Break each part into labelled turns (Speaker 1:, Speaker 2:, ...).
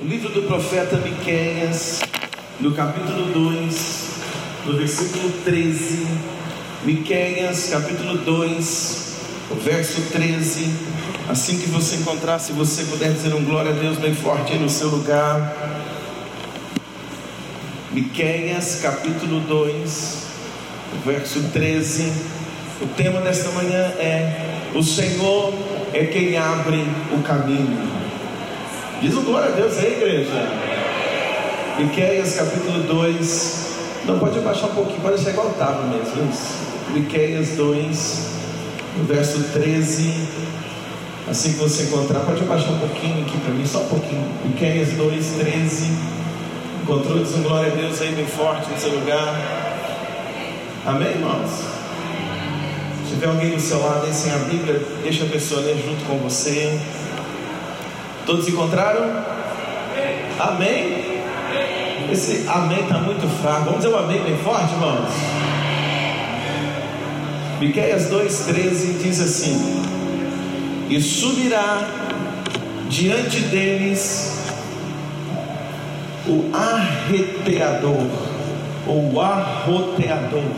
Speaker 1: O livro do profeta Miqueias, no capítulo 2, no versículo 13. Miqueias, capítulo 2, o verso 13. Assim que você encontrar, se você puder dizer um glória a Deus bem forte aí no seu lugar. Miqueias, capítulo 2, verso 13. O tema desta manhã é: O Senhor é quem abre o caminho. Diz o glória a Deus aí, igreja. Miqueias capítulo 2. Não, pode abaixar um pouquinho, pode deixar igual estava mesmo. Miqueias 2, verso 13. Assim que você encontrar, pode abaixar um pouquinho aqui para mim, só um pouquinho. Miqueias 2, 13. Encontrou, diz um glória a Deus aí bem forte no seu lugar. Amém, irmãos? Se tiver alguém do seu lado aí sem a Bíblia, deixa a pessoa ler junto com você. Todos encontraram? Amém? Esse amém está muito fraco. Vamos dizer um amém bem forte, irmãos? Miqueias 2,13 diz assim: E subirá diante deles o arreteador, ou o arroteador,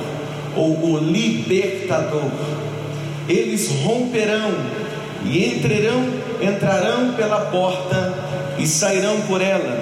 Speaker 1: ou o libertador. Eles romperão e entrarão, entrarão pela porta e sairão por ela,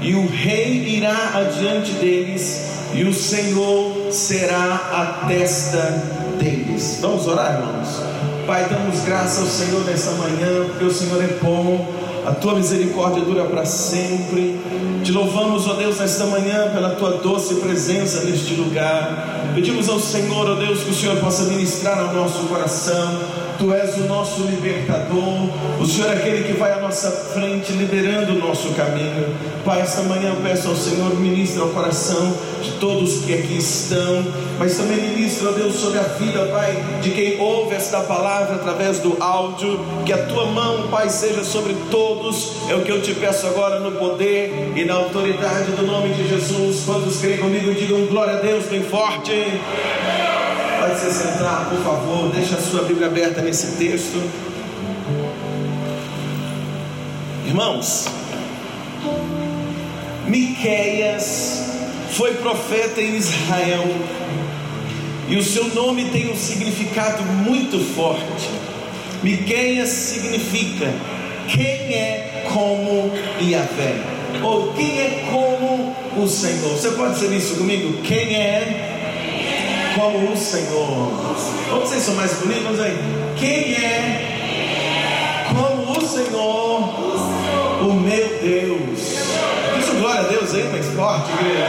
Speaker 1: e o rei irá adiante deles, e o Senhor será a testa deles. Vamos orar, irmãos? Pai, damos graça ao Senhor nessa manhã, porque o Senhor é bom, a tua misericórdia dura para sempre. Te louvamos, ó Deus, nesta manhã pela tua doce presença neste lugar. Pedimos ao Senhor, ó Deus, que o Senhor possa ministrar ao nosso coração Tu és o nosso libertador, o Senhor é aquele que vai à nossa frente, liderando o nosso caminho. Pai, esta manhã eu peço ao Senhor, ministra o coração de todos que aqui estão, mas também ministra, ó Deus, sobre a vida, Pai, de quem ouve esta palavra através do áudio, que a tua mão, Pai, seja sobre todos, é o que eu te peço agora no poder e na autoridade do nome de Jesus. Quantos creem comigo, digam glória a Deus bem forte. Pode se sentar, por favor. Deixa a sua Bíblia aberta nesse texto. Irmãos, Miqueias foi profeta em Israel e o seu nome tem um significado muito forte. Miqueias significa quem é como Yahvé, ou quem é como o Senhor. Você pode dizer isso comigo? Quem é como o Senhor. Vamos vocês são mais bonitos? Aí. Quem é como o Senhor, o meu Deus? Isso, glória a Deus aí, mais forte, igreja.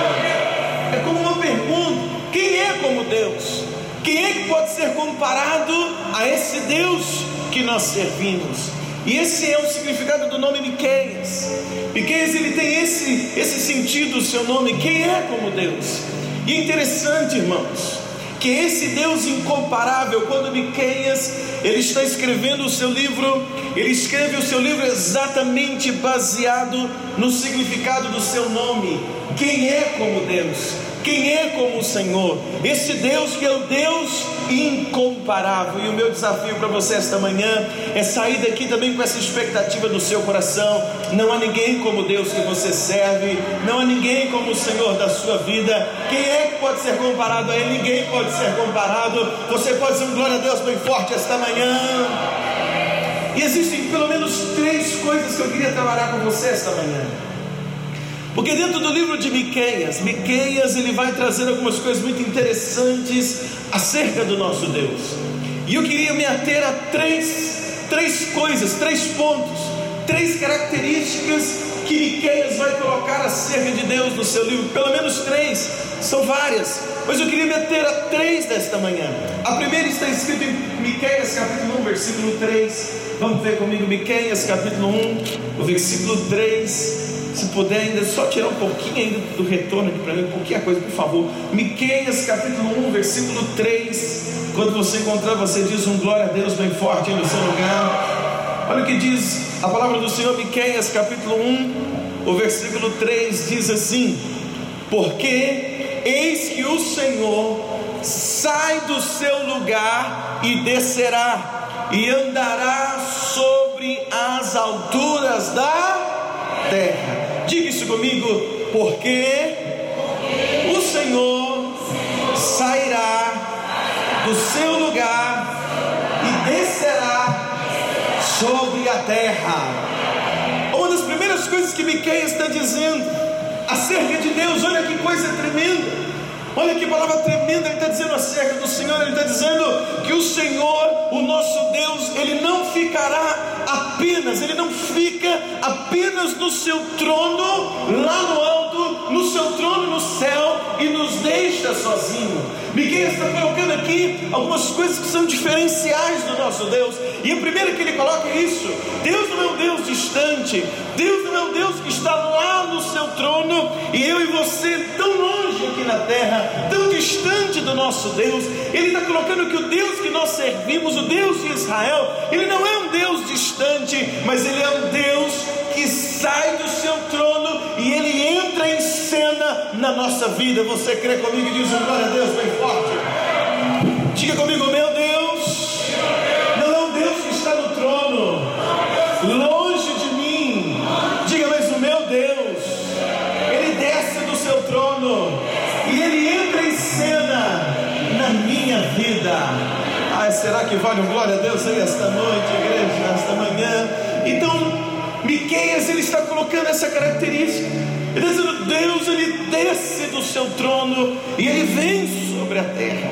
Speaker 1: É como uma pergunta: quem é como Deus? Quem é que pode ser comparado a esse Deus que nós servimos? E esse é o significado do nome Miqueias. Miqueias ele tem esse, esse sentido, o seu nome, quem é como Deus? E é interessante, irmãos, que esse Deus incomparável, quando Miqueias ele está escrevendo o seu livro, ele escreve o seu livro exatamente baseado no significado do seu nome. Quem é como Deus? Quem é como o Senhor? Esse Deus que é o Deus incomparável. E o meu desafio para você esta manhã é sair daqui também com essa expectativa do seu coração. Não há ninguém como Deus que você serve, não há ninguém como o Senhor da sua vida. Quem é que pode ser comparado a Ele? Ninguém pode ser comparado. Você pode ser um glória a Deus bem forte esta manhã. E existem pelo menos três coisas que eu queria trabalhar com você esta manhã. Porque dentro do livro de Miqueias, Miqueias ele vai trazer algumas coisas muito interessantes acerca do nosso Deus. E eu queria me ater a três, três coisas, três pontos, três características que Miqueias vai colocar acerca de Deus no seu livro, pelo menos três, são várias, mas eu queria me ater a três desta manhã. A primeira está escrita em Miqueias capítulo 1, versículo 3. Vamos ver comigo Miqueias capítulo 1, o versículo 3. Se puder ainda só tirar um pouquinho ainda do retorno aqui para mim, um pouquinho a coisa, por favor. Miqueias capítulo 1, versículo 3. Quando você encontrar, você diz um glória a Deus bem forte no seu lugar. Olha o que diz a palavra do Senhor, Miqueias capítulo 1, o versículo 3 diz assim: Porque eis que o Senhor sai do seu lugar e descerá, e andará sobre as alturas da terra Diga isso comigo, porque o Senhor sairá do seu lugar e descerá sobre a terra. Uma das primeiras coisas que Miqueias está dizendo acerca de Deus, olha que coisa tremenda. Olha que palavra tremenda ele está dizendo acerca do Senhor. Ele está dizendo que o Senhor, o nosso Deus, ele não ficará apenas, ele não fica apenas no seu trono, lá no alto, no seu trono no céu e nos deixa sozinho. Miguel está colocando aqui algumas coisas que são diferenciais do nosso Deus. E a primeira que ele coloca é isso: Deus não é um Deus distante, Deus não é um Deus que está lá no seu trono e eu e você tão longe aqui na terra, tão distante do nosso Deus. Ele está colocando que o Deus que nós servimos, o Deus de Israel, ele não é um Deus distante, mas ele é um Deus que sai do seu trono e ele entra em cena na nossa vida. Você crê comigo e diz glória a Deus bem forte? Diga comigo, meu que vale um glória a Deus aí esta noite, igreja, esta manhã? Então, Miqueias ele está colocando essa característica. Ele está dizendo, Deus ele desce do seu trono e ele vem sobre a terra.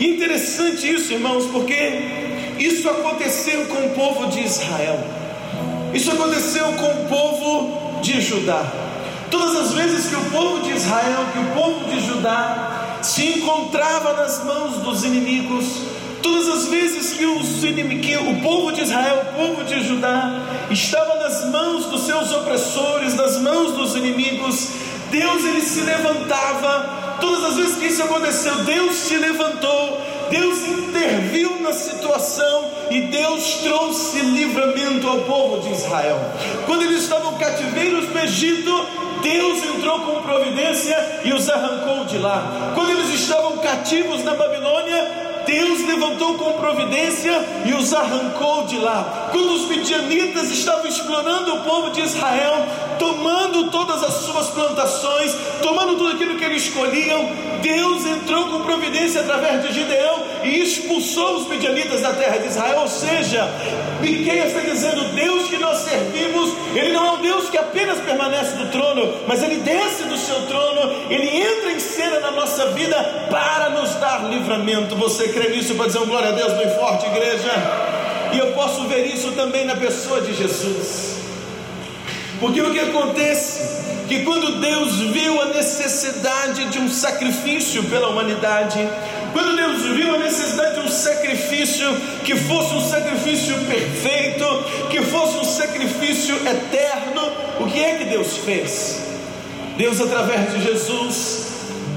Speaker 1: E interessante isso, irmãos, porque isso aconteceu com o povo de Israel. Isso aconteceu com o povo de Judá. Todas as vezes que o povo de Israel, que o povo de Judá se encontrava nas mãos dos inimigos, Todas as vezes que, os, que o povo de Israel, o povo de Judá, estava nas mãos dos seus opressores, nas mãos dos inimigos, Deus ele se levantava. Todas as vezes que isso aconteceu, Deus se levantou, Deus interviu na situação e Deus trouxe livramento ao povo de Israel. Quando eles estavam cativeiros no Egito, Deus entrou com providência e os arrancou de lá. Quando eles estavam cativos na Babilônia, Deus levantou com providência e os arrancou de lá. Quando os midianitas estavam explorando o povo de Israel, tomando todas as suas plantações, tomando tudo aquilo que eles escolhiam, Deus entrou com providência através de Gideão e expulsou os midianitas da terra de Israel. Ou seja, Miqueias está dizendo: Deus que nós servimos, Ele não é um Deus que apenas permanece no trono, mas Ele desce do seu trono, Ele entra em cena na nossa vida para nos dar livramento. Você crê nisso para dizer um glória a Deus bem forte, igreja? E eu posso ver isso também na pessoa de Jesus. Porque o que acontece? Que quando Deus viu a necessidade de um sacrifício pela humanidade, quando Deus viu a necessidade de um sacrifício que fosse um sacrifício perfeito, que fosse um sacrifício eterno, o que é que Deus fez? Deus, através de Jesus,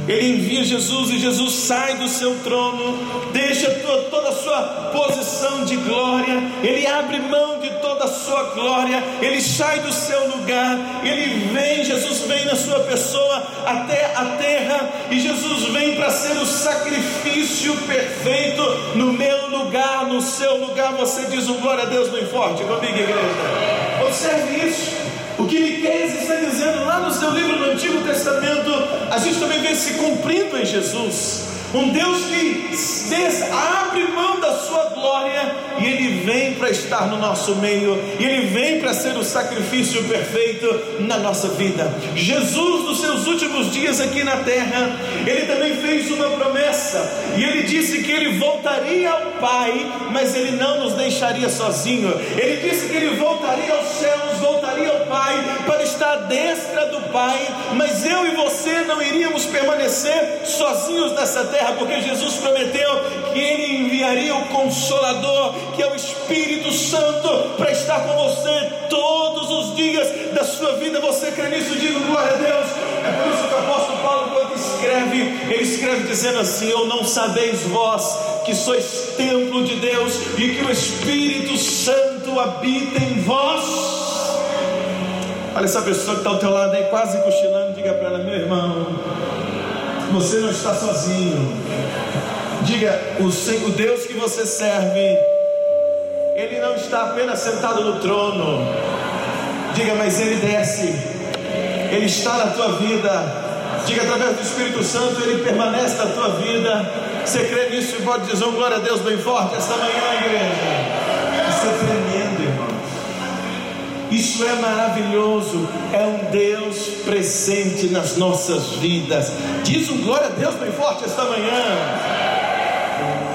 Speaker 1: ele envia Jesus e Jesus sai do seu trono, deixa toda a sua posição de glória, ele abre mão toda a sua glória, ele sai do seu lugar, ele vem, Jesus vem na sua pessoa até a terra, e Jesus vem para ser o sacrifício perfeito no meu lugar, no seu lugar. Você diz um glória a Deus bem forte comigo, igreja. Observe isso. O que Miqueias está dizendo lá no seu livro do Antigo Testamento, a gente também vê se cumprindo em Jesus. Um Deus que abre mão da sua glória e Ele vem para estar no nosso meio, e Ele vem para ser o sacrifício perfeito na nossa vida. Jesus, nos seus últimos dias aqui na terra, Ele também fez uma promessa, e Ele disse que Ele voltaria ao Pai, mas Ele não nos deixaria sozinho. Ele disse que Ele voltaria aos céus, Pai, para estar à destra do Pai, mas eu e você não iríamos permanecer sozinhos nessa terra porque Jesus prometeu que Ele enviaria o Consolador, que é o Espírito Santo, para estar com você todos os dias da sua vida. Você crê nisso? Digo glória a Deus. É por isso que o apóstolo Paulo, quando escreve, ele escreve dizendo assim: Ou não sabeis vós que sois templo de Deus e que o Espírito Santo habita em vós. Olha essa pessoa que está ao teu lado aí, quase cochilando, diga para ela, meu irmão, você não está sozinho. Diga: o, Deus que você serve, Ele não está apenas sentado no trono. Diga, mas Ele desce Ele está na tua vida. Diga através do Espírito Santo, Ele permanece na tua vida. Você crê nisso e pode dizer um glória a Deus bem forte esta manhã, igreja. Isso é tremendo, irmãos. Isso é maravilhoso. É um Deus presente nas nossas vidas. Diz um glória a Deus bem forte esta manhã.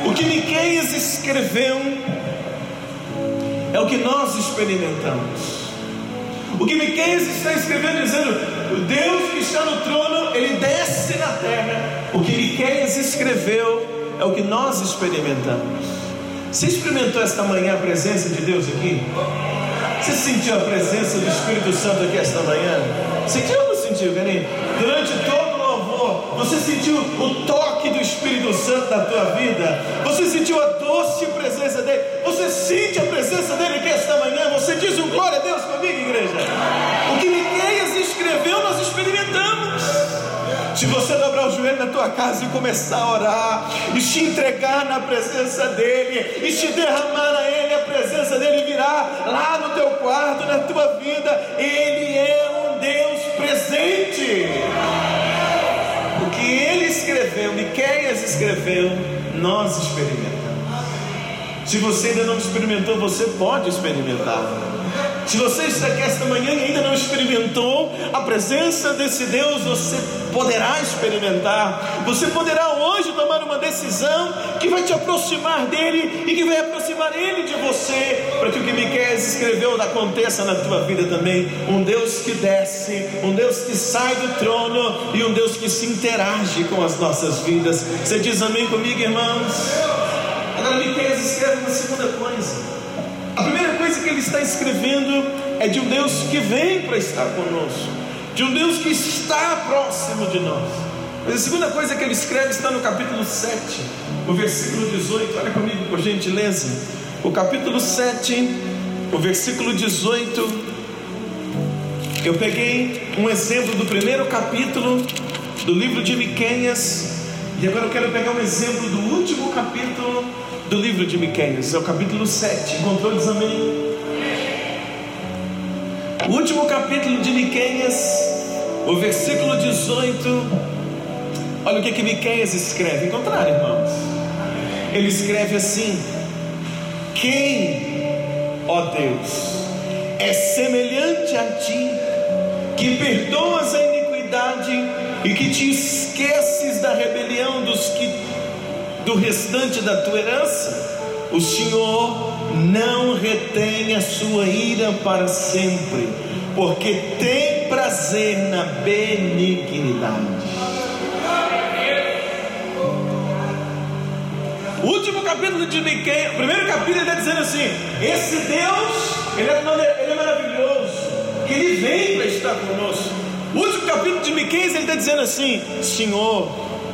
Speaker 1: O que Miqueias escreveu é o que nós experimentamos. O que Miqueias está escrevendo dizendo, o Deus que está no trono, ele desce na terra. O que Miqueias escreveu é o que nós experimentamos. Você experimentou esta manhã a presença de Deus aqui? Você sentiu a presença do Espírito Santo aqui esta manhã? Sentiu ou não sentiu, Caninho? Durante todo o louvor, você sentiu o toque do Espírito Santo na tua vida? Você sentiu a doce presença dele? Você sente a presença dele aqui esta manhã? Você diz um glória a Deus comigo, igreja? O que Miqueias escreveu, nós experimentamos. Se você dobrar o joelho na tua casa e começar a orar, e te entregar na presença dEle, e te derramar a Ele, a presença dEle virá lá no teu quarto, na tua vida, Ele é um Deus presente. O que Ele escreveu, Miqueias escreveu, nós experimentamos. Se você ainda não experimentou, você pode experimentar. Se você está aqui esta manhã e ainda não experimentou a presença desse Deus, você poderá experimentar. Você poderá hoje uma decisão que vai te aproximar dele e que vai aproximar ele de você, para que o que Miquel escreveu aconteça na tua vida também. Um Deus que desce, um Deus que sai do trono e um Deus que se interage com as nossas vidas. Você diz amém comigo, irmãos? Agora Miquel escreve uma segunda coisa. A primeira coisa que ele está escrevendo é de um Deus que vem para estar conosco, de um Deus que está próximo de nós. Mas a segunda coisa que ele escreve está no capítulo 7, o versículo 18. Olha comigo, por gentileza. O capítulo 7, o versículo 18. Eu peguei um exemplo do primeiro capítulo do livro de Miqueias, e agora eu quero pegar um exemplo do último capítulo do livro de Miqueias, é o capítulo 7. Encontrou? Diz amém. O último capítulo de Miqueias, o versículo 18. Olha o que que Miqueias escreve. Encontraram, irmãos? Ele escreve assim: Quem, ó Deus, é semelhante a ti, que perdoas a iniquidade e que te esqueces da rebelião dos que do restante da tua herança. O Senhor não retém a sua ira para sempre, porque tem prazer na benignidade. Capítulo de Miqueias, o primeiro capítulo ele está dizendo assim: esse Deus, ele é, ele é maravilhoso, que ele vem para estar conosco. O último capítulo de Miqueias ele está dizendo assim: Senhor,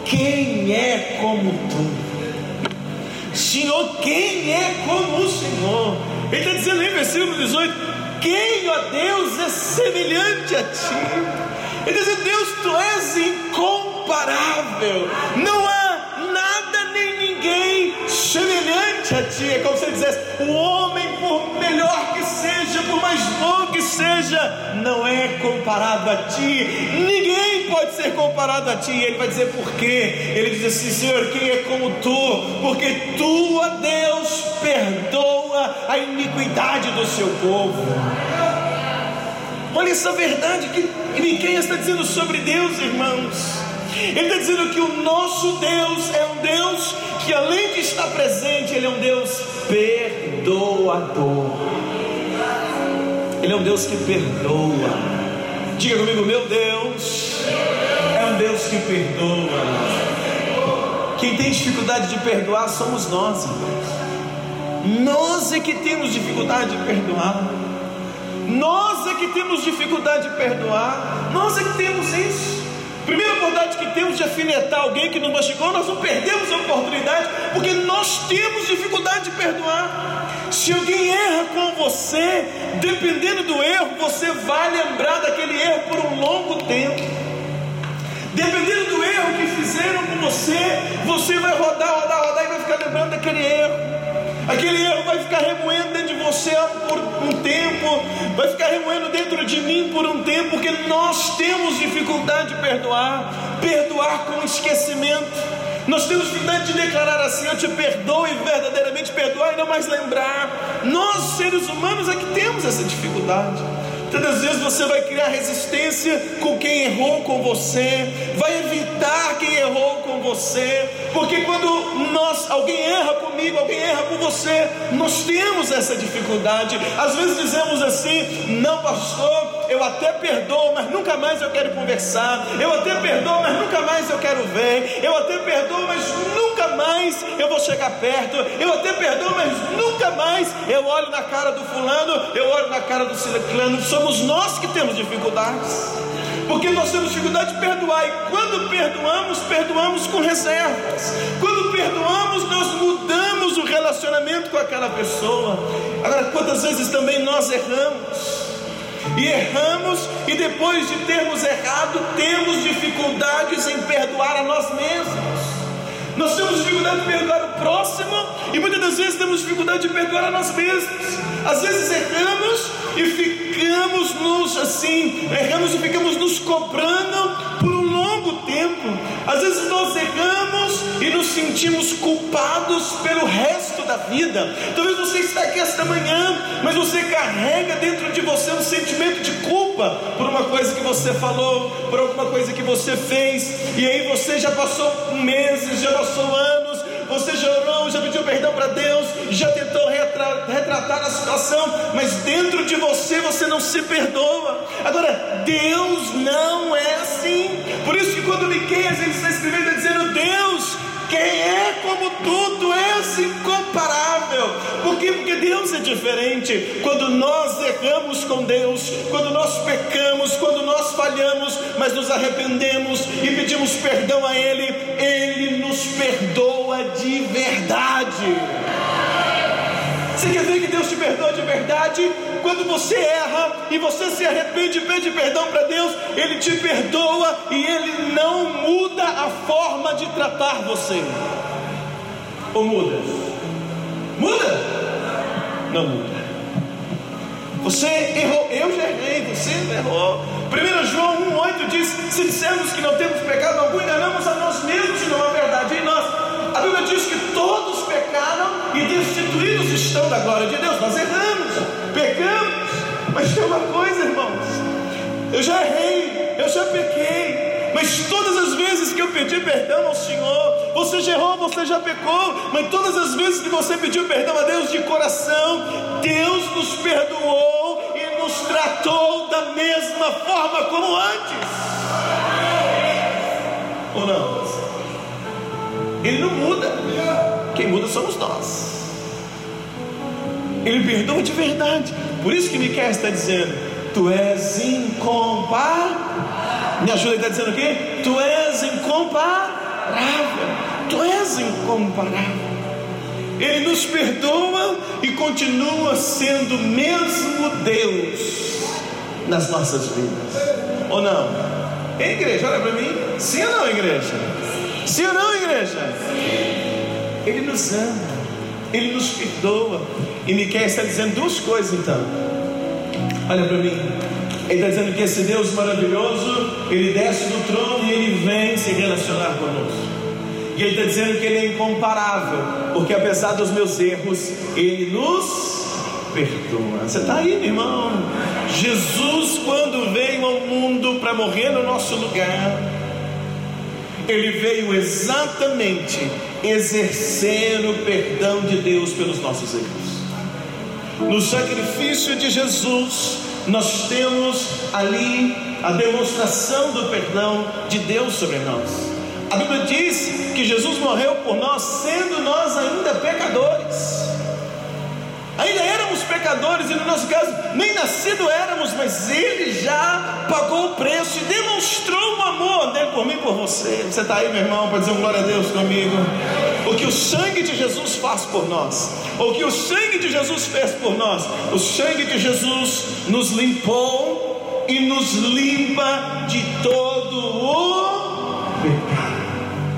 Speaker 1: quem é como tu? Senhor, quem é como o Senhor? Ele está dizendo em versículo 18: Quem, ó Deus, é semelhante a ti? Ele está dizendo: Deus, tu és incomparável, não semelhante a ti. É como se ele dissesse: O homem, por melhor que seja, por mais bom que seja, não é comparado a ti. Ninguém pode ser comparado a ti. E ele vai dizer por quê? Ele diz assim: Senhor, quem é como tu? Porque tu, a Deus, perdoa a iniquidade do seu povo. Olha essa verdade que ninguém está dizendo sobre Deus, irmãos. Ele está dizendo que o nosso Deus é um Deus que, além de estar presente, Ele é um Deus perdoador. Ele é um Deus que perdoa. Diga comigo, meu Deus é um Deus que perdoa. Quem tem dificuldade de perdoar somos nós, irmãos. Nós é que temos dificuldade de perdoar. Nós é que temos dificuldade de perdoar. Nós é que temos isso. Primeira oportunidade que temos de afinetar alguém que nos machucou, nós não perdemos a oportunidade, porque nós temos dificuldade de perdoar. Se alguém erra com você, dependendo do erro, você vai lembrar daquele erro por um longo tempo. Dependendo do erro que fizeram com você, você vai rodar, rodar, rodar e vai ficar lembrando daquele erro. Aquele erro vai ficar remoendo dentro de você por um tempo, vai ficar remoendo dentro de mim por um tempo, porque nós temos dificuldade de perdoar, perdoar com esquecimento. Nós temos dificuldade de declarar assim: Eu te perdoo e verdadeiramente perdoar e não mais lembrar. Nós, seres humanos, é que temos essa dificuldade. Tantas vezes você vai criar resistência com quem errou com você, vai evitar quem errou com você, porque quando nós, alguém erra comigo, alguém erra com você, nós temos essa dificuldade. Às vezes dizemos assim: não, pastor, eu até perdoo, mas nunca mais eu quero conversar, eu até perdoo, mas nunca mais eu quero ver, eu até perdoo, mas nunca mais eu vou chegar perto, eu até perdoo, mas nunca mais eu olho na cara do fulano, eu olho na cara do ciclano. Somos nós que temos dificuldades, porque nós temos dificuldade de perdoar, e quando perdoamos, perdoamos com reservas, quando perdoamos, nós mudamos o relacionamento com aquela pessoa. Agora, quantas vezes também nós erramos? E erramos, e depois de termos errado, temos dificuldades em perdoar a nós mesmos. Nós temos dificuldade de perdoar o próximo e muitas das vezes temos dificuldade de perdoar a nós mesmos. Às vezes erramos e ficamos nos assim, erramos e ficamos nos cobrando por um longo tempo. Às vezes nós erramos e nos sentimos culpados pelo resto da vida. Talvez você está aqui esta manhã, mas você carrega dentro de você um sentimento de culpa por uma coisa que você falou, por alguma coisa que você fez, e aí você já passou meses, já passou anos, você já orou, já pediu perdão para Deus, já tentou retratar a situação, mas dentro de você você não se perdoa. Agora, Deus não é assim. Por isso que quando Miqueias ele está escrevendo, está dizendo: Deus, quem é como tu, tu és incomparável. Por quê? Porque Deus é diferente. Quando nós erramos com Deus, quando nós pecamos, quando nós falhamos, mas nos arrependemos e pedimos perdão a Ele, Ele nos perdoa de verdade. Você quer ver que Deus te perdoa de verdade? Quando você erra e você se arrepende e pede perdão para Deus, Ele te perdoa e Ele não muda a forma de tratar você. Ou muda? Muda? Não muda. Você errou, eu já errei, você errou. 1 João 1,8 diz: Se dissermos que não temos pecado algum, enganamos a nós mesmos e não a verdade em nós. A Bíblia diz que todos pecaram e destituídos estão da glória de Deus. Nós erramos, pecamos, mas tem uma coisa, irmãos. Eu já errei, eu já pequei, mas todas as vezes que eu pedi perdão ao Senhor, você já errou, você já pecou, mas todas as vezes que você pediu perdão a Deus de coração, Deus nos perdoou e nos tratou da mesma forma como antes. Ou não? Ele não somos nós. Ele perdoa de verdade. Por isso que Miquel está dizendo: Tu és incomparável. Me ajuda, ele está dizendo o quê? Tu és incomparável. Tu és incomparável. Ele nos perdoa e continua sendo o mesmo Deus nas nossas vidas. Ou não? Ei, igreja, olha para mim. Sim ou não, igreja? Sim ou não, igreja? Ele nos ama, Ele nos perdoa. E Miquel está dizendo duas coisas então. Olha para mim. Ele está dizendo que esse Deus maravilhoso, Ele desce do trono e Ele vem se relacionar conosco. E Ele está dizendo que Ele é incomparável, porque apesar dos meus erros, Ele nos perdoa. Você está aí, meu irmão? Jesus, quando veio ao mundo para morrer no nosso lugar, ele veio exatamente exercer o perdão de Deus pelos nossos erros. No sacrifício de Jesus, nós temos ali a demonstração do perdão de Deus sobre nós. A Bíblia diz que Jesus morreu por nós, sendo nós ainda pecadores. Ainda éramos pecadores e no nosso caso nem nascido éramos, mas Ele já pagou o preço e demonstrou o amor dele por mim e por você. Você está aí, meu irmão, para dizer um glória a Deus comigo? O que o sangue de Jesus faz por nós, o que o sangue de Jesus fez por nós, o sangue de Jesus nos limpou e nos limpa de todo o pecado.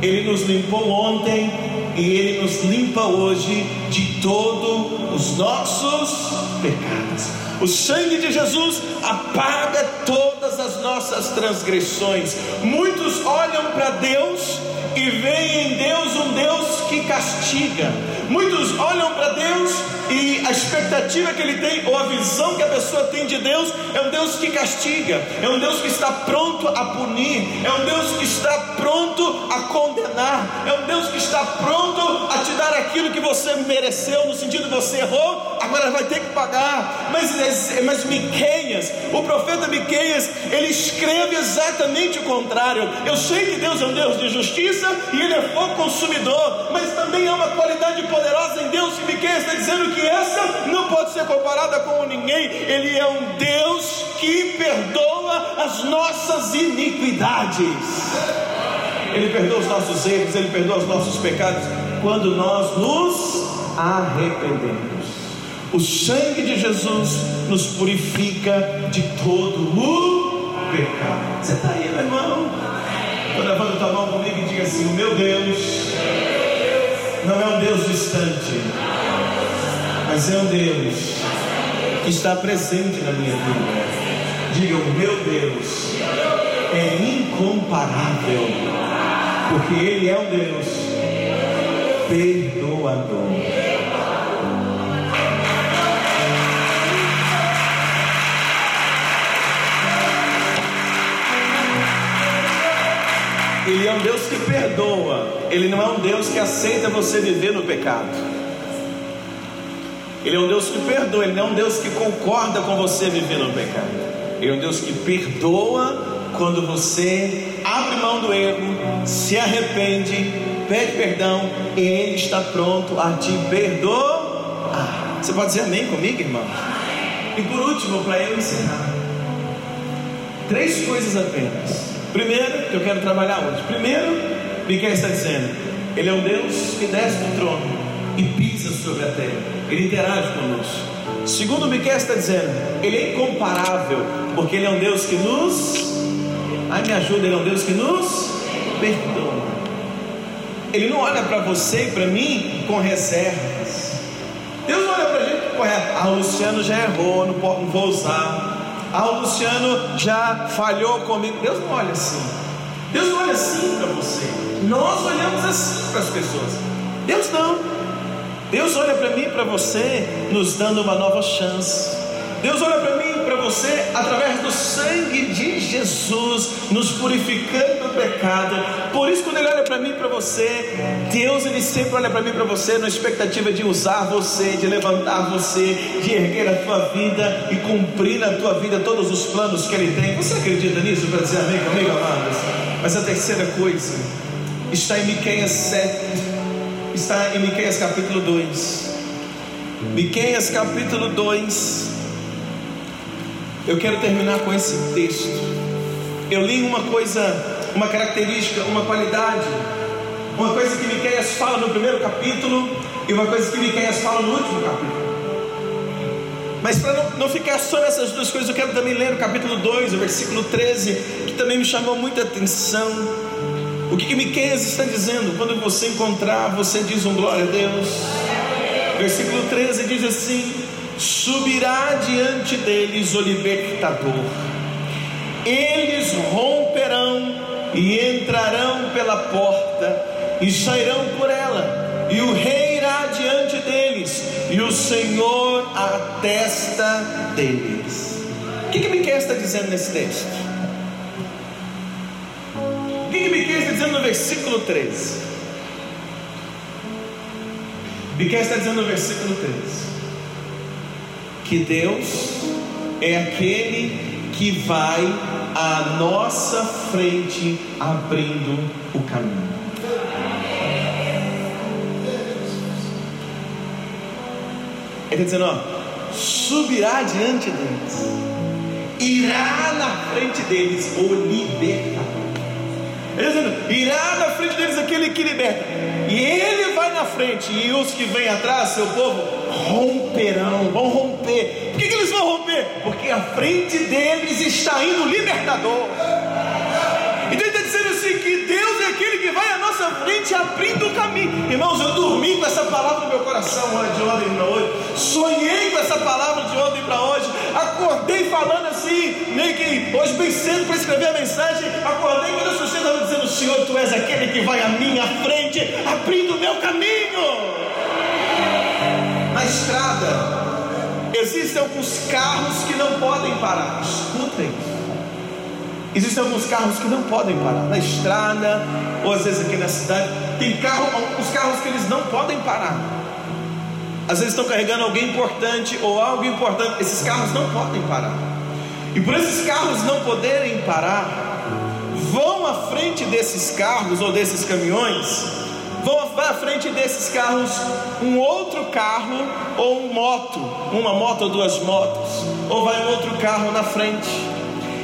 Speaker 1: Ele nos limpou ontem e Ele nos limpa hoje de todos os nossos pecados. O sangue de Jesus apaga todas as nossas transgressões. Muitos olham para Deus e veem em Deus um Deus que castiga. Muitos olham para Deus e a expectativa que ele tem, ou a visão que a pessoa tem de Deus, é um Deus que castiga, é um Deus que está pronto a punir, é um Deus que está pronto a condenar, é um Deus que está pronto a te dar aquilo que você mereceu, no sentido de você errou, agora vai ter que pagar. Mas, mas Miqueias, o profeta Miqueias, ele escreve exatamente o contrário. Eu sei que Deus é um Deus de justiça e ele é fogo consumidor, mas também há uma qualidade poderosa em Deus, e Miqueias está dizendo que essa não pode ser comparada com ninguém. Ele é um Deus que perdoa as nossas iniquidades. Ele perdoa os nossos erros, ele perdoa os nossos pecados quando nós nos arrependemos. O sangue de Jesus nos purifica de todo o pecado. Você está aí, meu irmão? Então levanta tua mão comigo e diga assim: O meu Deus não é um Deus distante mas é um Deus que está presente na minha vida. Diga, o meu Deus é incomparável, porque Ele é um Deus perdoador. Ele é um Deus que perdoa, Ele não é um Deus que aceita você viver no pecado. Ele é um Deus que perdoa, Ele não é um Deus que concorda com você viver no pecado. Ele é um Deus que perdoa quando você abre mão do erro, se arrepende, pede perdão, e Ele está pronto a te perdoar. Você pode dizer amém comigo, irmão? E por último, para eu encerrar, três coisas apenas. Primeiro, que eu quero trabalhar hoje. Primeiro, Miquel está dizendo: Ele é um Deus que desce do trono e pisa sobre a terra, ele interage conosco. Segundo Miquel está dizendo, ele é incomparável, porque ele é um Deus que nos. Ai, me ajuda, ele é um Deus que nos perdoa. Ele não olha para você e para mim com reservas. Deus não olha para a gente correto. Ah, o Luciano já errou, não vou usar. Ah, o Luciano já falhou comigo. Deus não olha assim. Deus não olha assim para você. Nós olhamos assim para as pessoas. Deus não. Deus olha para mim e para você, nos dando uma nova chance. Deus olha para mim você através do sangue de Jesus, nos purificando do pecado. Por isso, quando Ele olha para mim e para você, Deus ele sempre olha para mim e para você na expectativa de usar você, de levantar você, de erguer a tua vida e cumprir na tua vida todos os planos que Ele tem. Você acredita nisso para dizer amém comigo, amados? Mas a terceira coisa está em Miqueias 7 está em Miqueias capítulo 2. Miqueias capítulo 2. Eu quero terminar com esse texto. Eu li uma coisa, uma característica, uma qualidade, uma coisa que Miqueias fala no primeiro capítulo e uma coisa que Miqueias fala no último capítulo. Mas para não, não, ficar só nessas duas coisas, eu quero também ler o capítulo 2, o versículo 13, que também me chamou muita atenção. O que, que Miqueias está dizendo? Quando você encontrar, você diz um glória a Deus. Versículo 13 diz assim: Subirá diante deles o libertador, eles romperão e entrarão pela porta e sairão por ela, e o rei irá diante deles, e o Senhor a testa deles. O que, que Miqueias está dizendo nesse texto? O que Miquel está dizendo no versículo 13? Miquel está dizendo no versículo 13 que Deus é aquele que vai à nossa frente abrindo o caminho. Ele está dizendo, ó, subirá diante deles, irá na frente deles o libertador. Irá na frente deles aquele que liberta. E ele vai na frente, e os que vêm atrás, seu povo, romperão, vão romper. Por que, que eles vão romper? Porque à frente deles está indo o libertador. Aquele que vai à nossa frente abrindo o caminho. Irmãos, eu dormi com essa palavra no meu coração de ontem para hoje. Sonhei com essa palavra de ontem para hoje. Acordei falando assim, meio que hoje bem cedo para escrever a mensagem. Acordei quando eu estava dizendo: Senhor, tu és aquele que vai à minha frente, abrindo o meu caminho. Na estrada, existem alguns carros que não podem parar. Escutem. Existem alguns carros que não podem parar na estrada, ou às vezes aqui na cidade. Tem carro, alguns carros que eles não podem parar. Às vezes estão carregando alguém importante ou algo importante. Esses carros não podem parar. E por esses carros não poderem parar, vão à frente desses carros ou desses caminhões, vão à frente desses carros um outro carro ou um moto, uma moto ou duas motos, ou vai um outro carro na frente.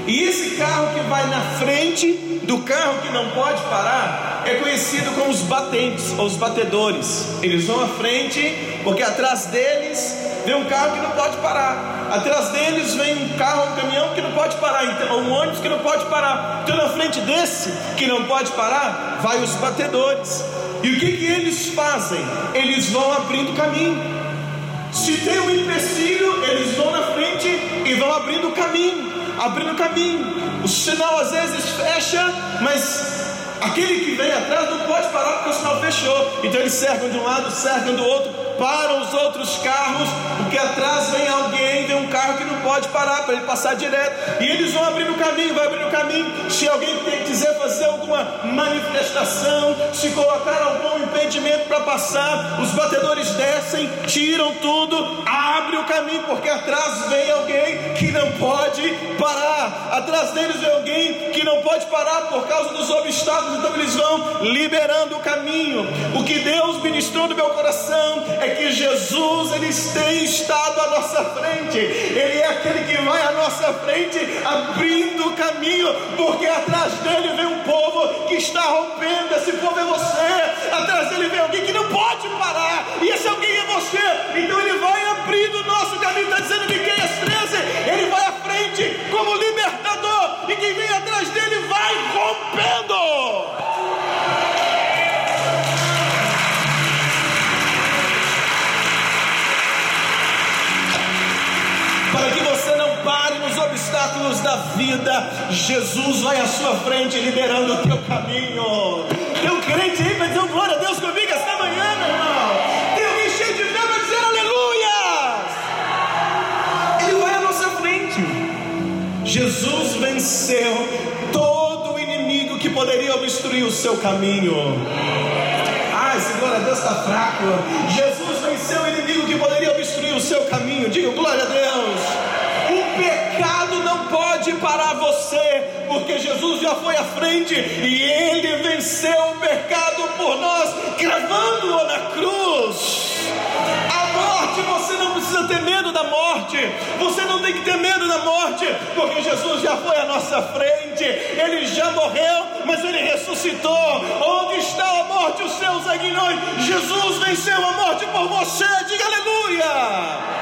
Speaker 1: E esse carro que vai na frente do carro que não pode parar é conhecido como os batentes ou os batedores. Eles vão à frente porque atrás deles vem um carro que não pode parar. Atrás deles vem um carro, um caminhão que não pode parar, então, um ônibus que não pode parar. Então na frente desse que não pode parar, vai os batedores. E o que, que eles fazem? Eles vão abrindo caminho. Se tem um empecilho, eles vão na frente e vão abrindo caminho abrindo caminho. O sinal às vezes fecha, mas aquele que vem atrás não pode parar porque o sinal fechou. Então eles cercam de um lado, cercam do outro, param os outros carros, porque atrás vem alguém, vem um carro que não pode parar para ele passar direto, e eles vão abrindo o caminho, vai abrindo o caminho. Se alguém quiser fazer alguma manifestação, se colocar algum impedimento para passar, os batedores descem, tiram tudo, abre o caminho, porque atrás vem alguém que não pode parar, atrás deles vem alguém que não pode parar por causa dos obstáculos, então eles vão liberando o caminho. O que Deus ministrou no meu coração é é que Jesus ele tem estado à nossa frente, Ele é aquele que vai à nossa frente abrindo o caminho, porque atrás dele vem um povo que está rompendo, esse povo é você, atrás dele vem alguém que não pode parar, e esse alguém é você, então ele vai abrindo o nosso caminho, está dizendo Miqueias 13, ele vai à frente como libertador, da vida, Jesus vai à sua frente, liberando o teu caminho. Tem um crente aí para dizer glória a Deus comigo esta manhã, meu irmão. Tem alguém cheio de fé para dizer aleluia. Ele vai à nossa frente. Jesus venceu todo o inimigo que poderia obstruir o seu caminho. Ah, esse glória a Deus está fraco. Jesus venceu o inimigo que poderia obstruir o seu caminho. Diga glória a Deus não pode parar você, porque Jesus já foi à frente e ele venceu o pecado por nós, cravando-o na cruz. A morte, você não precisa ter medo da morte, você não tem que ter medo da morte, porque Jesus já foi à nossa frente, ele já morreu, mas ele ressuscitou. Onde está a morte, os seus aguilhões? Jesus venceu a morte por você, diga aleluia.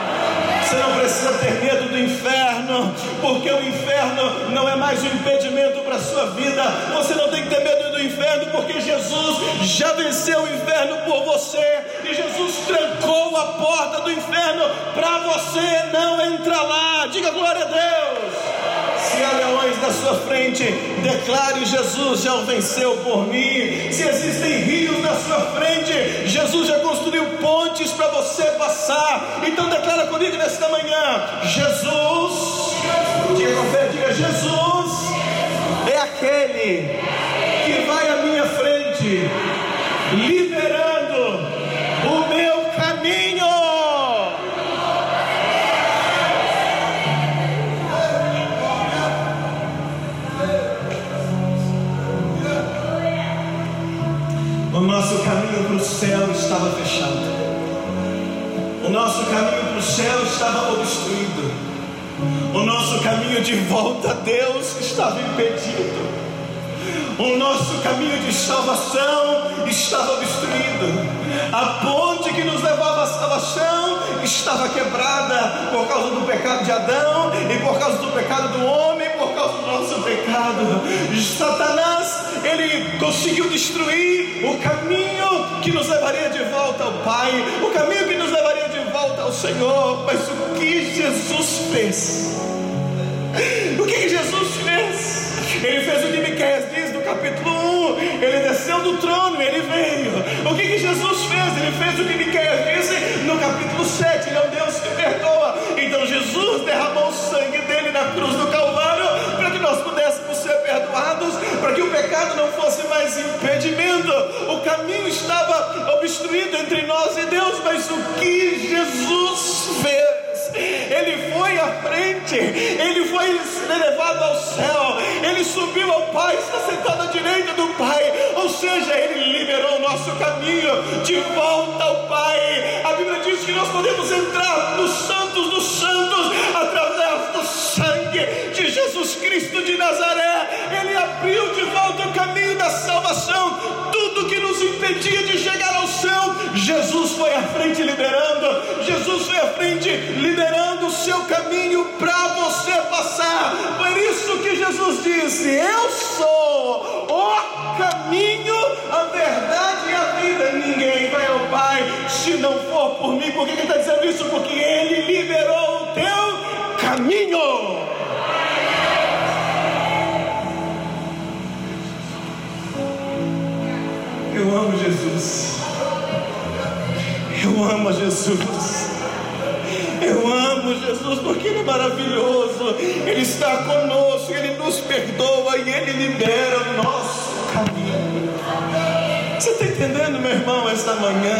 Speaker 1: Você não precisa ter medo do inferno, porque o inferno não é mais um impedimento para a sua vida. Você não tem que ter medo do inferno, porque Jesus já venceu o inferno por você, e Jesus trancou a porta do inferno para você não entrar lá. Diga glória a Deus há leões na sua frente, declare: Jesus já o venceu por mim. Se existem rios na sua frente, Jesus já construiu pontes para você passar. Então declara comigo nesta manhã: Jesus, diga com fé, diga: Jesus é aquele que vai à minha frente, caminho para o céu estava fechado. O nosso caminho para o céu estava obstruído. O nosso caminho de volta a Deus estava impedido. O nosso caminho de salvação estava obstruído. A ponte que nos levava à salvação estava quebrada por causa do pecado de Adão e por causa do pecado do homem, por causa do nosso pecado. Satanás ele conseguiu destruir o caminho que nos levaria de volta ao Pai, o caminho que nos levaria de volta ao Senhor. Mas o que Jesus fez? O que Jesus fez? Ele fez o que Miqueias diz no capítulo 1. Ele desceu do trono, ele veio. O que, Jesus fez? Ele fez o que Miqueias disse no capítulo 7. Ele é um Deus que perdoa. Então Jesus derramou o sangue dele na cruz do perdoados, para que o pecado não fosse mais impedimento. O caminho estava obstruído entre nós e Deus, mas o que Jesus fez? ele foi à frente, ele foi elevado ao céu, ele subiu ao Pai, está sentado à direita do Pai, ou seja, ele liberou o nosso caminho de volta ao Pai. A Bíblia diz que nós podemos entrar nos santos dos santos através sangue de Jesus Cristo de Nazaré. Ele abriu de volta o caminho da salvação, tudo que nos impedia de chegar ao céu, Jesus foi à frente liberando, Jesus foi à frente liberando o seu caminho para você passar. Por isso que Jesus disse: Eu sou o caminho, a verdade e a vida. Ninguém vai ao Pai se não for por mim. Por que ele está dizendo isso? Porque Ele liberou o teu caminho. Eu amo Jesus. Eu amo Jesus. Eu amo Jesus porque Ele é maravilhoso. Ele está conosco, Ele nos perdoa e Ele libera o nosso caminho. Você está entendendo, meu irmão, esta manhã?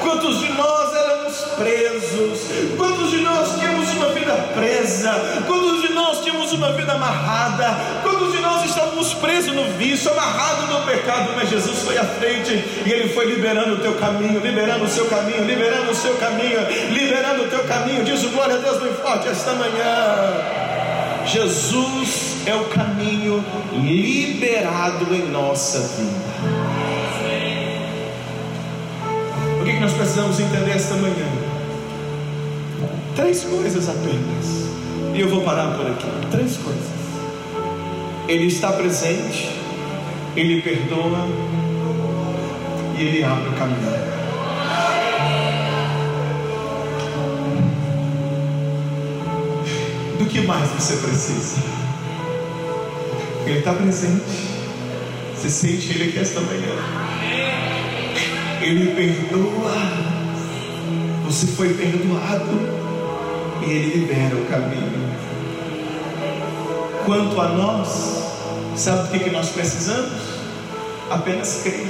Speaker 1: Quantos de nós éramos presos? Quantos de nós tínhamos uma vida presa? Quantos de uma vida amarrada? Quantos de nós estávamos presos no vício, amarrados no pecado? Mas Jesus foi à frente e Ele foi liberando o teu caminho, liberando o seu caminho, liberando o seu caminho, liberando o teu caminho. Diz o glória a Deus bem forte esta manhã. Jesus é o caminho liberado em nossa vida. O que nós precisamos entender esta manhã? Três coisas apenas. E eu vou parar por aqui. Três coisas. Ele está presente, ele perdoa e ele abre o caminho. Do que mais você precisa? Ele está presente. Você sente Ele aqui esta manhã. Ele perdoa. Você foi perdoado. E Ele libera o caminho. Quanto a nós, sabe o que, nós precisamos? Apenas crer.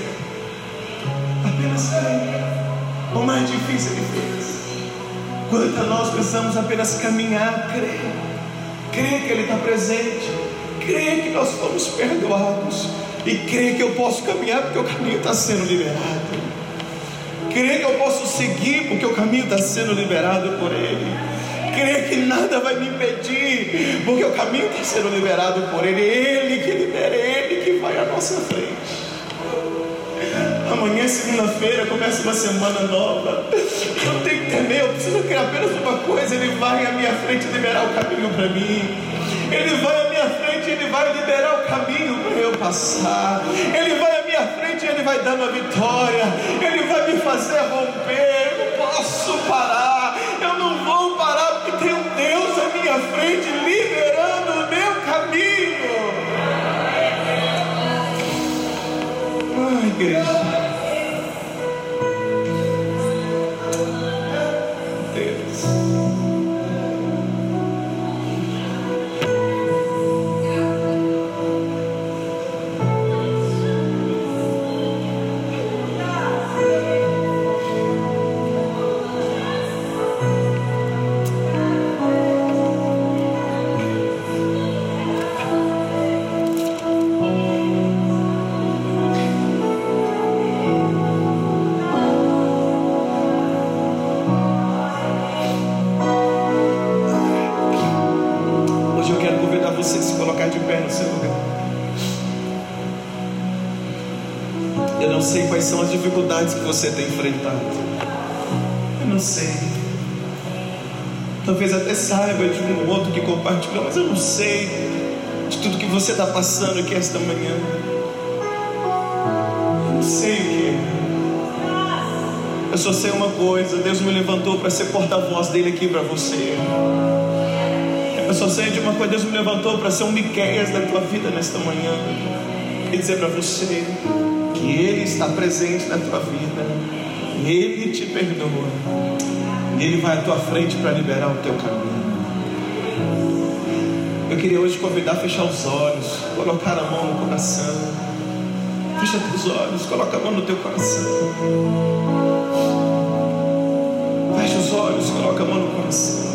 Speaker 1: Apenas crer. O mais difícil Ele fez. Quanto a nós, precisamos apenas caminhar, crer. Crer que Ele está presente. Crer que nós fomos perdoados. E crer que eu posso caminhar porque o caminho está sendo liberado. Crer que eu posso seguir porque o caminho está sendo liberado por Ele. Crer que nada vai me impedir porque o caminho está sendo liberado por Ele. Ele que libera, Ele que vai à nossa frente. Amanhã, segunda-feira, começa uma semana nova. Eu tenho que temer, eu preciso crer apenas uma coisa: Ele vai à minha frente liberar o caminho para mim. Ele vai à minha frente, Ele vai liberar o caminho para eu passar. Ele vai à minha frente, Ele vai dar uma vitória. Ele vai me fazer romper. Eu não posso parar. Ai, não sei de tudo que você está passando aqui esta manhã. não sei o que. Eu só sei uma coisa: Deus me levantou para ser porta-voz dele aqui para você. Eu só sei de uma coisa: Deus me levantou para ser um Miqueias da tua vida nesta manhã e dizer para você que Ele está presente na tua vida, Ele te perdoa, Ele vai à tua frente para liberar o teu caminho. Eu queria hoje convidar a fechar os olhos, colocar a mão no coração. Fecha teus olhos, coloca a mão no teu coração. Fecha os olhos, coloca a mão no coração.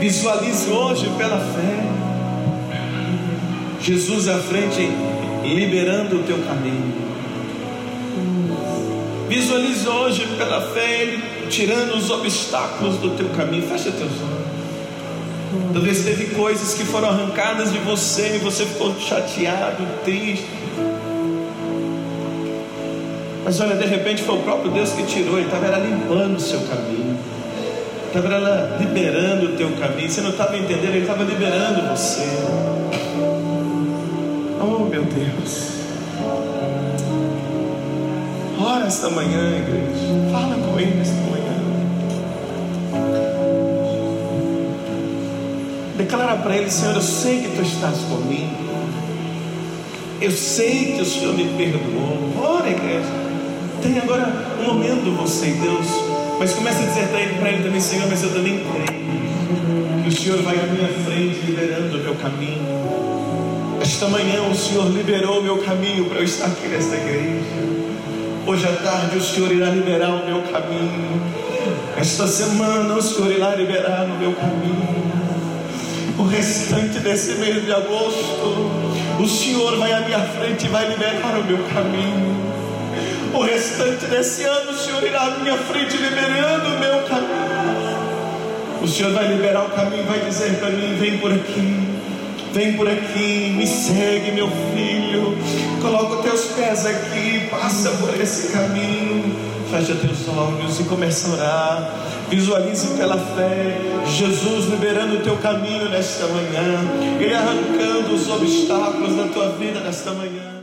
Speaker 1: Visualize hoje pela fé. Jesus à frente, liberando o teu caminho. Visualize hoje pela fé Ele tirando os obstáculos do teu caminho. Fecha teus olhos. Talvez teve coisas que foram arrancadas de você e você ficou chateado, triste. Mas olha, de repente foi o próprio Deus que tirou, Ele estava limpando o seu caminho, estava liberando o teu caminho. Você não estava entendendo, Ele estava liberando você. Oh meu Deus. Ora esta manhã, igreja. Fala com Ele esta manhã. Declara para Ele, Senhor, eu sei que Tu estás comigo. Eu sei que o Senhor me perdoou. Ora, igreja. Tem agora um momento você e Deus. Mas comece a dizer para Ele, para Ele também, Senhor, mas eu também creio. Que o Senhor vai à minha frente, liberando o meu caminho. Esta manhã o Senhor liberou o meu caminho para eu estar aqui nesta igreja. Hoje à tarde o Senhor irá liberar o meu caminho. Esta semana o Senhor irá liberar no meu caminho. O restante desse mês de agosto, o Senhor vai à minha frente e vai liberar o meu caminho. O restante desse ano, o Senhor irá à minha frente liberando o meu caminho. O Senhor vai liberar o caminho e vai dizer para mim: vem por aqui. Vem por aqui, me segue, meu filho. Coloca os teus pés aqui, passa por esse caminho. Fecha teus olhos e começa a orar. Visualize pela fé Jesus liberando o teu caminho nesta manhã, Ele arrancando os obstáculos da tua vida nesta manhã.